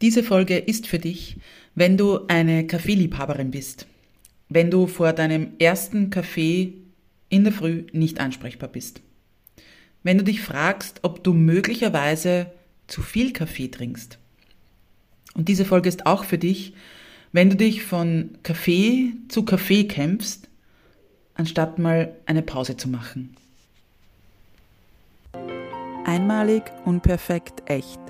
Diese Folge ist für dich, wenn du eine Kaffeeliebhaberin bist. Wenn du vor deinem ersten Kaffee in der Früh nicht ansprechbar bist. Wenn du dich fragst, ob du möglicherweise zu viel Kaffee trinkst. Und diese Folge ist auch für dich, wenn du dich von Kaffee zu Kaffee kämpfst, anstatt mal eine Pause zu machen. Einmalig, unperfekt, echt.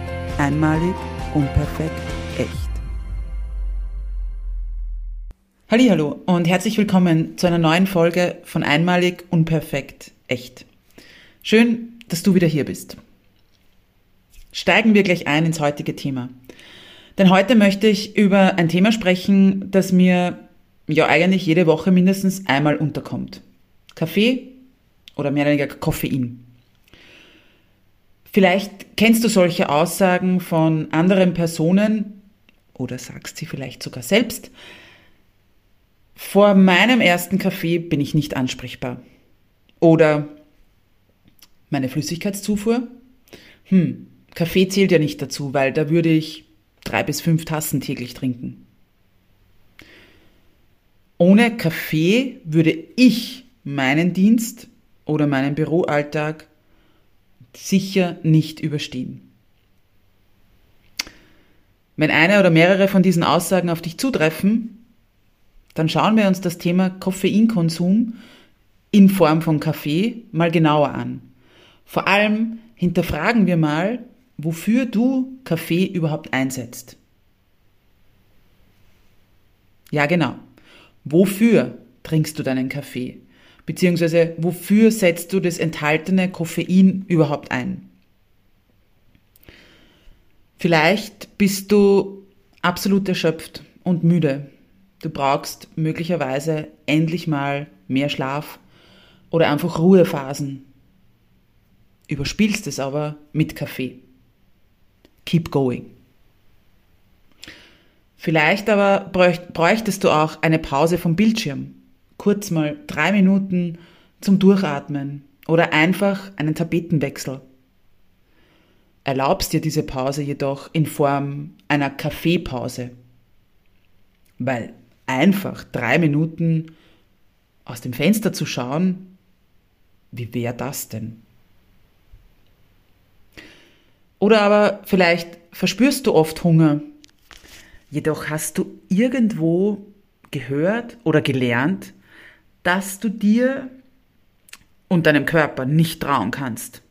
Einmalig, unperfekt, echt. Hallo und herzlich willkommen zu einer neuen Folge von Einmalig, unperfekt, echt. Schön, dass du wieder hier bist. Steigen wir gleich ein ins heutige Thema. Denn heute möchte ich über ein Thema sprechen, das mir ja eigentlich jede Woche mindestens einmal unterkommt. Kaffee oder mehr oder weniger Koffein. Vielleicht kennst du solche Aussagen von anderen Personen oder sagst sie vielleicht sogar selbst. Vor meinem ersten Kaffee bin ich nicht ansprechbar. Oder meine Flüssigkeitszufuhr? Hm, Kaffee zählt ja nicht dazu, weil da würde ich drei bis fünf Tassen täglich trinken. Ohne Kaffee würde ich meinen Dienst oder meinen Büroalltag sicher nicht überstehen. Wenn eine oder mehrere von diesen Aussagen auf dich zutreffen, dann schauen wir uns das Thema Koffeinkonsum in Form von Kaffee mal genauer an. Vor allem hinterfragen wir mal, wofür du Kaffee überhaupt einsetzt. Ja, genau. Wofür trinkst du deinen Kaffee? Beziehungsweise wofür setzt du das enthaltene Koffein überhaupt ein? Vielleicht bist du absolut erschöpft und müde. Du brauchst möglicherweise endlich mal mehr Schlaf oder einfach Ruhephasen. Überspielst es aber mit Kaffee. Keep going. Vielleicht aber bräuchtest du auch eine Pause vom Bildschirm kurz mal drei Minuten zum Durchatmen oder einfach einen Tapetenwechsel. Erlaubst dir diese Pause jedoch in Form einer Kaffeepause, weil einfach drei Minuten aus dem Fenster zu schauen, wie wäre das denn? Oder aber vielleicht verspürst du oft Hunger, jedoch hast du irgendwo gehört oder gelernt, dass du dir und deinem Körper nicht trauen kannst,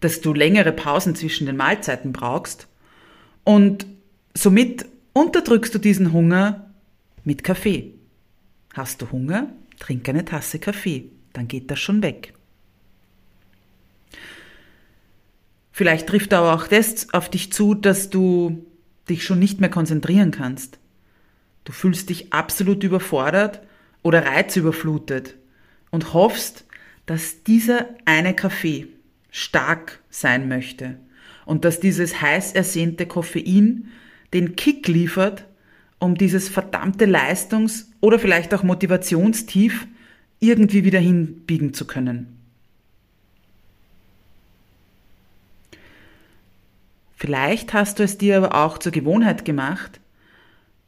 dass du längere Pausen zwischen den Mahlzeiten brauchst und somit unterdrückst du diesen Hunger mit Kaffee. Hast du Hunger? Trink eine Tasse Kaffee, dann geht das schon weg. Vielleicht trifft aber auch das auf dich zu, dass du dich schon nicht mehr konzentrieren kannst. Du fühlst dich absolut überfordert oder reizüberflutet und hoffst, dass dieser eine Kaffee stark sein möchte und dass dieses heiß ersehnte Koffein den Kick liefert, um dieses verdammte Leistungs- oder vielleicht auch Motivationstief irgendwie wieder hinbiegen zu können. Vielleicht hast du es dir aber auch zur Gewohnheit gemacht,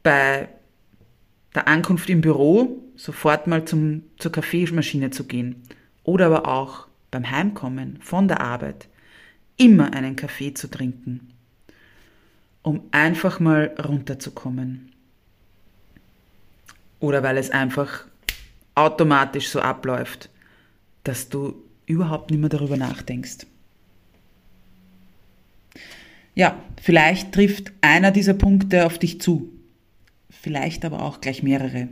bei der Ankunft im Büro sofort mal zum, zur Kaffeemaschine zu gehen oder aber auch beim Heimkommen von der Arbeit immer einen Kaffee zu trinken, um einfach mal runterzukommen. Oder weil es einfach automatisch so abläuft, dass du überhaupt nicht mehr darüber nachdenkst. Ja, vielleicht trifft einer dieser Punkte auf dich zu, vielleicht aber auch gleich mehrere.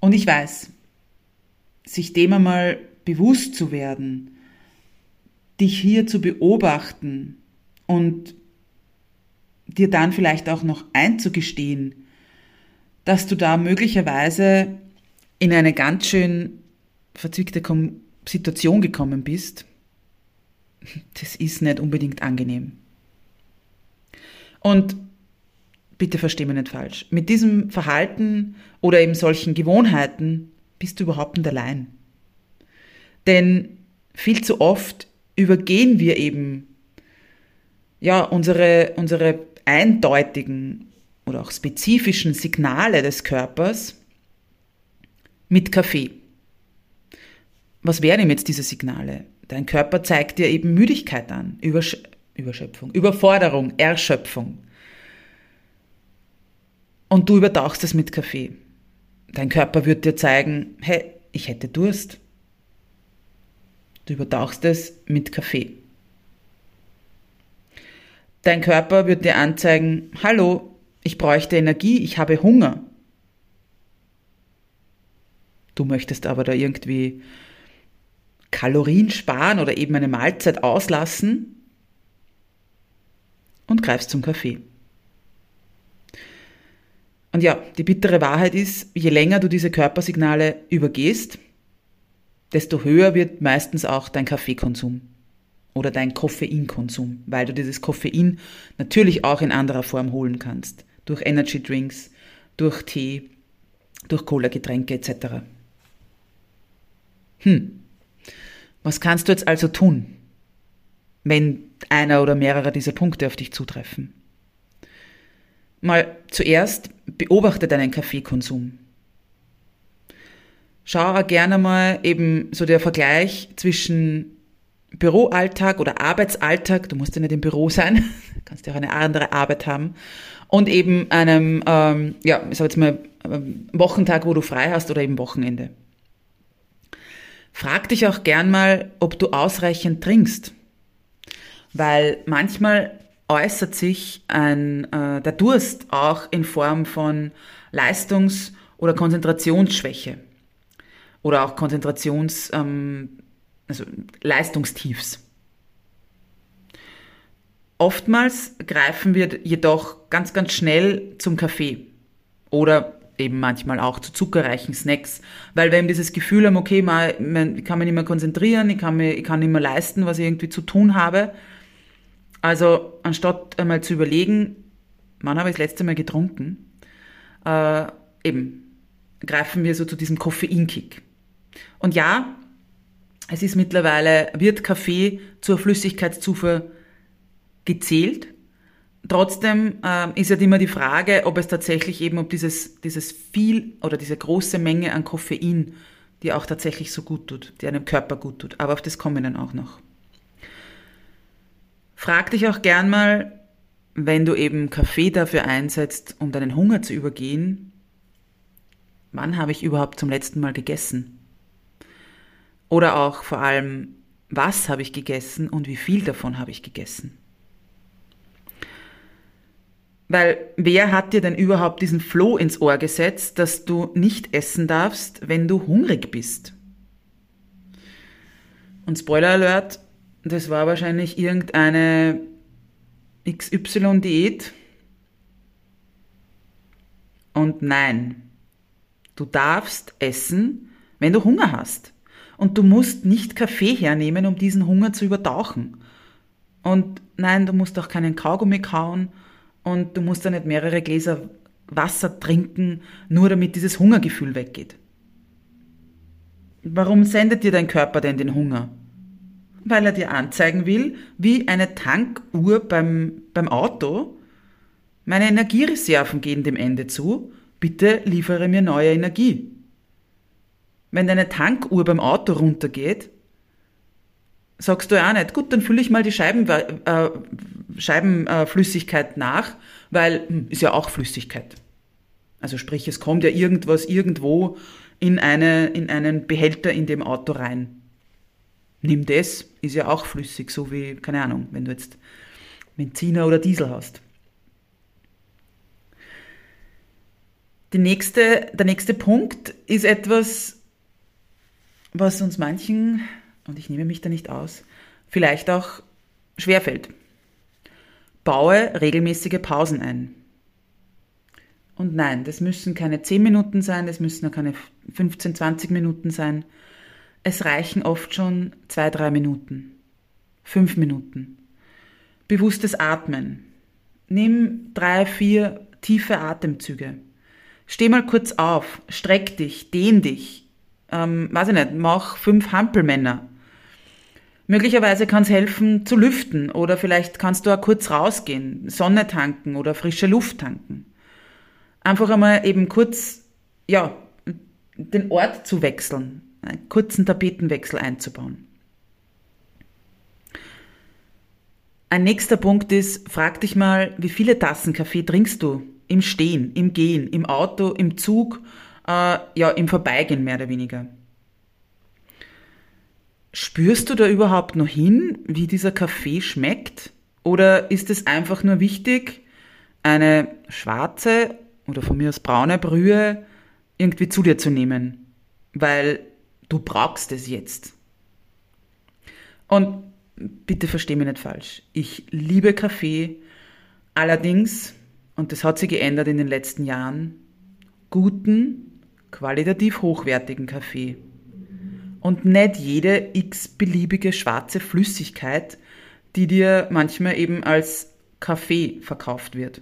Und ich weiß, sich dem einmal bewusst zu werden, dich hier zu beobachten und dir dann vielleicht auch noch einzugestehen, dass du da möglicherweise in eine ganz schön verzwickte Situation gekommen bist, das ist nicht unbedingt angenehm. Und bitte versteh mich nicht falsch, mit diesem Verhalten oder eben solchen Gewohnheiten bist du überhaupt nicht allein. Denn viel zu oft übergehen wir eben ja, unsere, unsere eindeutigen oder auch spezifischen Signale des Körpers mit Kaffee. Was wären eben jetzt diese Signale? Dein Körper zeigt dir eben Müdigkeit an, Übersch Überschöpfung, Überforderung, Erschöpfung. Und du übertauchst es mit Kaffee. Dein Körper wird dir zeigen, hey, ich hätte Durst. Du übertauchst es mit Kaffee. Dein Körper wird dir anzeigen, hallo, ich bräuchte Energie, ich habe Hunger. Du möchtest aber da irgendwie Kalorien sparen oder eben eine Mahlzeit auslassen und greifst zum Kaffee. Und ja, die bittere Wahrheit ist, je länger du diese Körpersignale übergehst, desto höher wird meistens auch dein Kaffeekonsum oder dein Koffeinkonsum, weil du dieses Koffein natürlich auch in anderer Form holen kannst. Durch Energy Drinks, durch Tee, durch Cola-Getränke etc. Hm. Was kannst du jetzt also tun, wenn einer oder mehrere dieser Punkte auf dich zutreffen? Mal zuerst beobachte deinen Kaffeekonsum. Schau auch gerne mal eben so der Vergleich zwischen Büroalltag oder Arbeitsalltag, du musst ja nicht im Büro sein, kannst ja auch eine andere Arbeit haben, und eben einem, ähm, ja, ich sag jetzt mal, ähm, Wochentag, wo du frei hast oder eben Wochenende. Frag dich auch gern mal, ob du ausreichend trinkst, weil manchmal äußert sich ein, äh, der Durst auch in Form von Leistungs- oder Konzentrationsschwäche oder auch Konzentrations, ähm, also Leistungstiefs. Oftmals greifen wir jedoch ganz, ganz schnell zum Kaffee oder eben manchmal auch zu zuckerreichen Snacks, weil wir eben dieses Gefühl haben, okay, man, ich kann mich nicht mehr konzentrieren, ich kann, mir, ich kann nicht mehr leisten, was ich irgendwie zu tun habe also anstatt einmal zu überlegen, wann habe ich das letzte Mal getrunken, äh, eben greifen wir so zu diesem Koffeinkick. Und ja, es ist mittlerweile, wird Kaffee zur Flüssigkeitszufuhr gezählt. Trotzdem äh, ist ja immer die Frage, ob es tatsächlich eben, ob dieses, dieses viel oder diese große Menge an Koffein, die auch tatsächlich so gut tut, die einem Körper gut tut. Aber auf das kommen wir dann auch noch. Frag dich auch gern mal, wenn du eben Kaffee dafür einsetzt, um deinen Hunger zu übergehen, wann habe ich überhaupt zum letzten Mal gegessen? Oder auch vor allem, was habe ich gegessen und wie viel davon habe ich gegessen? Weil wer hat dir denn überhaupt diesen Floh ins Ohr gesetzt, dass du nicht essen darfst, wenn du hungrig bist? Und Spoiler Alert, das war wahrscheinlich irgendeine XY-Diät. Und nein, du darfst essen, wenn du Hunger hast. Und du musst nicht Kaffee hernehmen, um diesen Hunger zu übertauchen. Und nein, du musst auch keinen Kaugummi kauen und du musst da nicht mehrere Gläser Wasser trinken, nur damit dieses Hungergefühl weggeht. Warum sendet dir dein Körper denn den Hunger? Weil er dir anzeigen will, wie eine Tankuhr beim, beim Auto, meine Energiereserven gehen dem Ende zu, bitte liefere mir neue Energie. Wenn deine Tankuhr beim Auto runtergeht, sagst du ja auch nicht, gut, dann fülle ich mal die Scheiben, äh, Scheibenflüssigkeit nach, weil hm, ist ja auch Flüssigkeit. Also sprich, es kommt ja irgendwas irgendwo in, eine, in einen Behälter in dem Auto rein. Nimm das, ist ja auch flüssig, so wie, keine Ahnung, wenn du jetzt Benziner oder Diesel hast. Die nächste, der nächste Punkt ist etwas, was uns manchen, und ich nehme mich da nicht aus, vielleicht auch schwerfällt. Baue regelmäßige Pausen ein. Und nein, das müssen keine 10 Minuten sein, das müssen auch keine 15, 20 Minuten sein. Es reichen oft schon 2, 3 Minuten, 5 Minuten. Bewusstes Atmen. Nimm 3, 4 tiefe Atemzüge. Steh mal kurz auf, streck dich, dehn dich. Ähm, weiß ich nicht, mach fünf Hampelmänner. Möglicherweise kann es helfen zu lüften oder vielleicht kannst du auch kurz rausgehen, Sonne tanken oder frische Luft tanken einfach einmal eben kurz, ja, den Ort zu wechseln, einen kurzen Tapetenwechsel einzubauen. Ein nächster Punkt ist, frag dich mal, wie viele Tassen Kaffee trinkst du? Im Stehen, im Gehen, im Auto, im Zug, äh, ja, im Vorbeigehen mehr oder weniger. Spürst du da überhaupt noch hin, wie dieser Kaffee schmeckt? Oder ist es einfach nur wichtig, eine schwarze oder von mir aus braune Brühe irgendwie zu dir zu nehmen, weil du brauchst es jetzt. Und bitte versteh mich nicht falsch, ich liebe Kaffee, allerdings, und das hat sich geändert in den letzten Jahren, guten, qualitativ hochwertigen Kaffee. Und nicht jede x-beliebige schwarze Flüssigkeit, die dir manchmal eben als Kaffee verkauft wird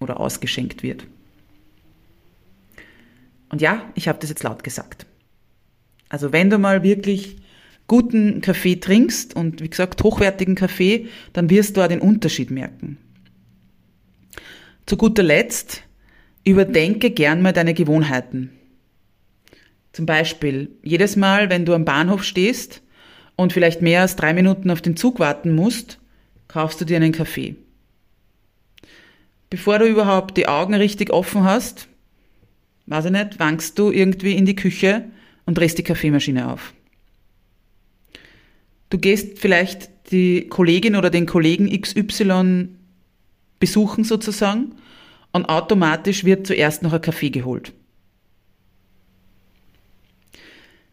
oder ausgeschenkt wird. Und ja, ich habe das jetzt laut gesagt. Also wenn du mal wirklich guten Kaffee trinkst und wie gesagt hochwertigen Kaffee, dann wirst du auch den Unterschied merken. Zu guter Letzt, überdenke gern mal deine Gewohnheiten. Zum Beispiel, jedes Mal, wenn du am Bahnhof stehst und vielleicht mehr als drei Minuten auf den Zug warten musst, kaufst du dir einen Kaffee. Bevor du überhaupt die Augen richtig offen hast, weiß ich nicht, wankst du irgendwie in die Küche und drehst die Kaffeemaschine auf. Du gehst vielleicht die Kollegin oder den Kollegen XY besuchen sozusagen und automatisch wird zuerst noch ein Kaffee geholt.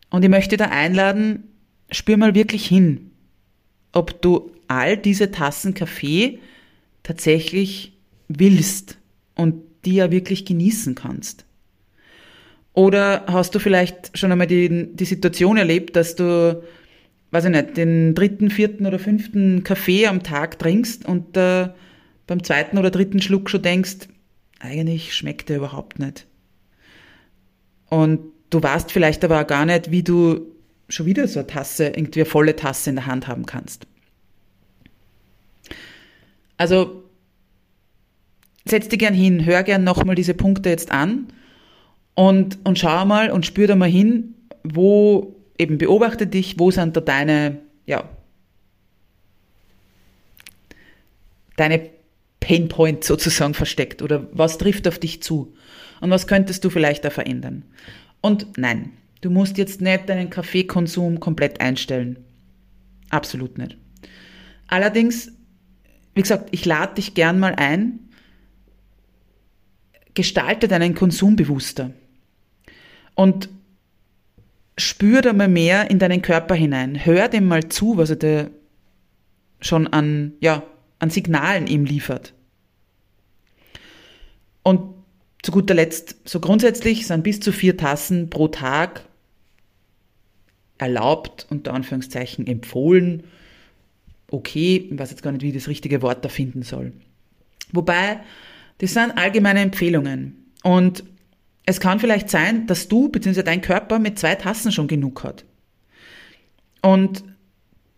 Und ich möchte da einladen, spür mal wirklich hin, ob du all diese Tassen Kaffee tatsächlich willst und die ja wirklich genießen kannst. Oder hast du vielleicht schon einmal die, die Situation erlebt, dass du, weiß ich nicht, den dritten, vierten oder fünften Kaffee am Tag trinkst und äh, beim zweiten oder dritten Schluck schon denkst, eigentlich schmeckt der überhaupt nicht. Und du weißt vielleicht aber auch gar nicht, wie du schon wieder so eine Tasse, irgendwie eine volle Tasse in der Hand haben kannst. Also setz dich gern hin, hör gern nochmal diese Punkte jetzt an und, und schau mal und spür da mal hin, wo eben beobachte dich, wo sind da deine, ja, deine Painpoint sozusagen versteckt oder was trifft auf dich zu und was könntest du vielleicht da verändern. Und nein, du musst jetzt nicht deinen Kaffeekonsum komplett einstellen. Absolut nicht. Allerdings, wie gesagt, ich lade dich gern mal ein, gestalte deinen Konsum bewusster und spür da mal mehr in deinen Körper hinein. Hör dem mal zu, was er dir schon an, ja, an Signalen ihm liefert. Und zu guter Letzt, so grundsätzlich sind bis zu vier Tassen pro Tag erlaubt, unter Anführungszeichen empfohlen. Okay, ich weiß jetzt gar nicht, wie ich das richtige Wort da finden soll. Wobei, das sind allgemeine Empfehlungen. Und es kann vielleicht sein, dass du bzw. dein Körper mit zwei Tassen schon genug hat. Und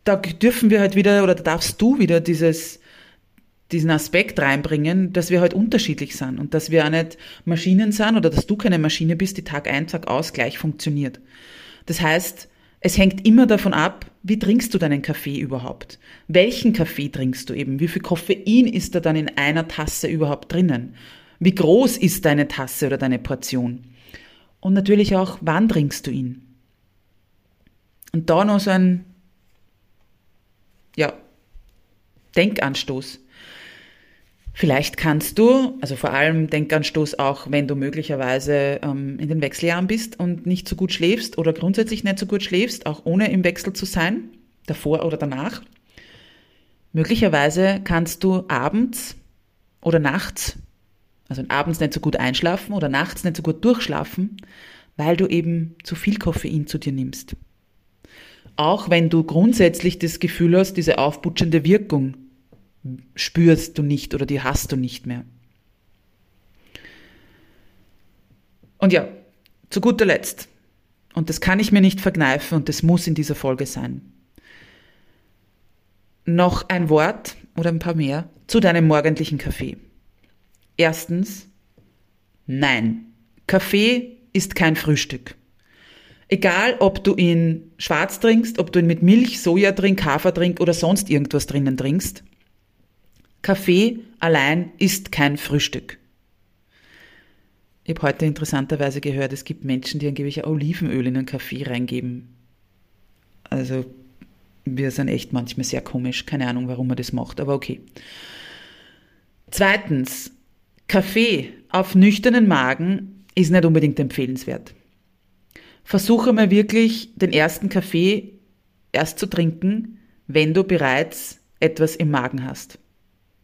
da dürfen wir halt wieder, oder da darfst du wieder dieses, diesen Aspekt reinbringen, dass wir halt unterschiedlich sind und dass wir auch nicht Maschinen sind oder dass du keine Maschine bist, die Tag ein, Tag aus gleich funktioniert. Das heißt, es hängt immer davon ab, wie trinkst du deinen Kaffee überhaupt? Welchen Kaffee trinkst du eben? Wie viel Koffein ist da dann in einer Tasse überhaupt drinnen? Wie groß ist deine Tasse oder deine Portion? Und natürlich auch, wann trinkst du ihn? Und da noch so ein, ja, Denkanstoß. Vielleicht kannst du, also vor allem Denkanstoß auch, wenn du möglicherweise ähm, in den Wechseljahren bist und nicht so gut schläfst oder grundsätzlich nicht so gut schläfst, auch ohne im Wechsel zu sein, davor oder danach. Möglicherweise kannst du abends oder nachts, also abends nicht so gut einschlafen oder nachts nicht so gut durchschlafen, weil du eben zu viel Koffein zu dir nimmst. Auch wenn du grundsätzlich das Gefühl hast, diese aufputschende Wirkung spürst du nicht oder die hast du nicht mehr. Und ja, zu guter Letzt, und das kann ich mir nicht verkneifen und das muss in dieser Folge sein, noch ein Wort oder ein paar mehr zu deinem morgendlichen Kaffee. Erstens, nein, Kaffee ist kein Frühstück. Egal, ob du ihn schwarz trinkst, ob du ihn mit Milch, Soja trink, Hafer trink oder sonst irgendwas drinnen trinkst, Kaffee allein ist kein Frühstück. Ich habe heute interessanterweise gehört, es gibt Menschen, die angeblich Olivenöl in einen Kaffee reingeben. Also wir sind echt manchmal sehr komisch. Keine Ahnung, warum man das macht, aber okay. Zweitens, Kaffee auf nüchternen Magen ist nicht unbedingt empfehlenswert. Versuche mal wirklich den ersten Kaffee erst zu trinken, wenn du bereits etwas im Magen hast.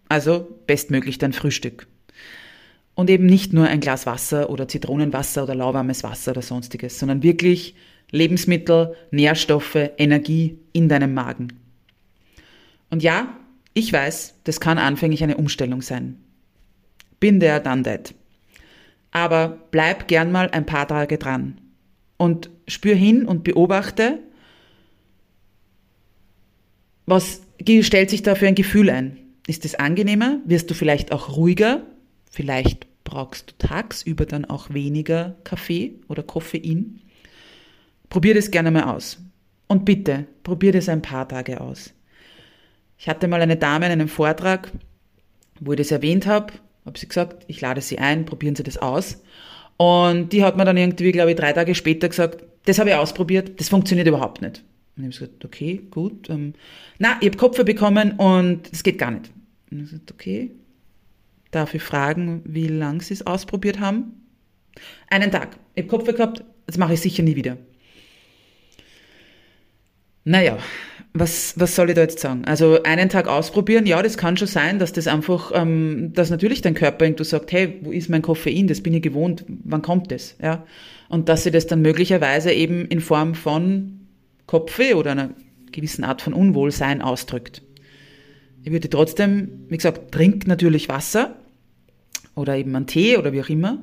Also bestmöglich dein Frühstück. Und eben nicht nur ein Glas Wasser oder Zitronenwasser oder lauwarmes Wasser oder sonstiges, sondern wirklich Lebensmittel, Nährstoffe, Energie in deinem Magen. Und ja, ich weiß, das kann anfänglich eine Umstellung sein. Bin der, done that. Aber bleib gern mal ein paar Tage dran und spür hin und beobachte, was stellt sich da für ein Gefühl ein? ist es angenehmer, wirst du vielleicht auch ruhiger, vielleicht brauchst du tagsüber dann auch weniger Kaffee oder Koffein. Probier das gerne mal aus. Und bitte, probier das ein paar Tage aus. Ich hatte mal eine Dame in einem Vortrag, wo ich das erwähnt habe, habe sie gesagt, ich lade sie ein, probieren Sie das aus. Und die hat mir dann irgendwie, glaube ich, drei Tage später gesagt, das habe ich ausprobiert, das funktioniert überhaupt nicht. Und ich habe gesagt, okay, gut. Ähm, na, ich habe Kopf bekommen und es geht gar nicht. Und ich habe gesagt, okay. Darf ich fragen, wie lange Sie es ausprobiert haben? Einen Tag. Ich habe Kopf gehabt, das mache ich sicher nie wieder. Naja, was, was soll ich da jetzt sagen? Also einen Tag ausprobieren, ja, das kann schon sein, dass das einfach, ähm, dass natürlich dein Körper irgendwo sagt, hey, wo ist mein Koffein? Das bin ich gewohnt, wann kommt das? Ja? Und dass sie das dann möglicherweise eben in Form von Kopfweh oder einer gewissen Art von Unwohlsein ausdrückt. Ich würde trotzdem, wie gesagt, trink natürlich Wasser oder eben einen Tee oder wie auch immer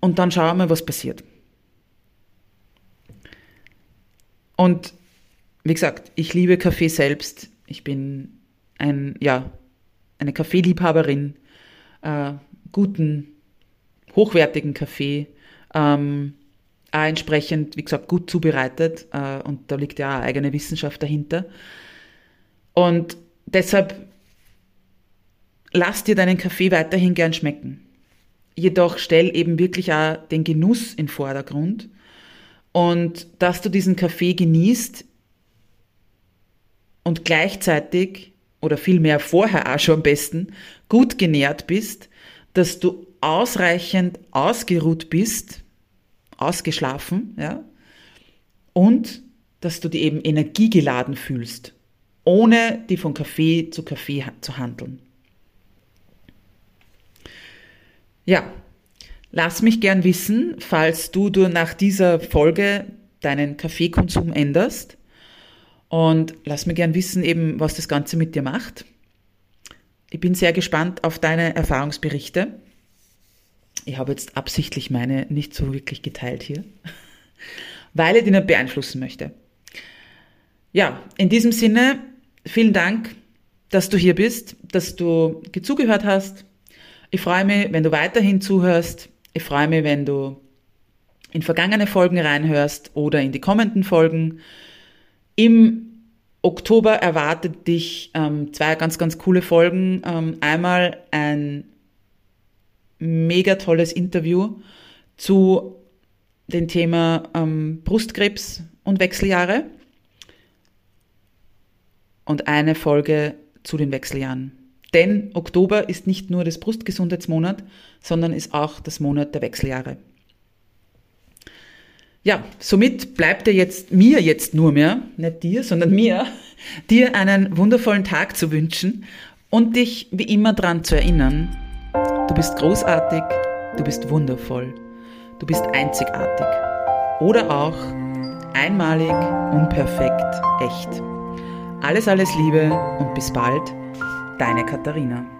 und dann schauen wir, was passiert. Und wie gesagt, ich liebe Kaffee selbst. Ich bin ein, ja, eine Kaffeeliebhaberin, äh, guten, hochwertigen Kaffee. Ähm, auch entsprechend, wie gesagt, gut zubereitet äh, und da liegt ja auch eigene Wissenschaft dahinter. Und deshalb lass dir deinen Kaffee weiterhin gern schmecken. Jedoch stell eben wirklich auch den Genuss in Vordergrund und dass du diesen Kaffee genießt und gleichzeitig oder vielmehr vorher auch schon am besten gut genährt bist, dass du ausreichend ausgeruht bist, ausgeschlafen, ja, und dass du dich eben energiegeladen fühlst, ohne die von Kaffee zu Kaffee zu handeln. Ja, lass mich gern wissen, falls du, nach dieser Folge deinen Kaffeekonsum änderst und lass mir gern wissen eben, was das Ganze mit dir macht. Ich bin sehr gespannt auf deine Erfahrungsberichte. Ich habe jetzt absichtlich meine nicht so wirklich geteilt hier, weil ich die nicht beeinflussen möchte. Ja, in diesem Sinne, vielen Dank, dass du hier bist, dass du zugehört hast. Ich freue mich, wenn du weiterhin zuhörst. Ich freue mich, wenn du in vergangene Folgen reinhörst oder in die kommenden Folgen. Im Oktober erwartet dich ähm, zwei ganz, ganz coole Folgen. Ähm, einmal ein mega tolles Interview zu dem Thema ähm, Brustkrebs und Wechseljahre und eine Folge zu den Wechseljahren. Denn Oktober ist nicht nur das Brustgesundheitsmonat, sondern ist auch das Monat der Wechseljahre. Ja, somit bleibt dir jetzt, mir jetzt nur mehr, nicht dir, sondern mir, dir einen wundervollen Tag zu wünschen und dich wie immer daran zu erinnern, du bist großartig, du bist wundervoll, du bist einzigartig oder auch einmalig, unperfekt, echt. Alles, alles Liebe und bis bald, deine Katharina.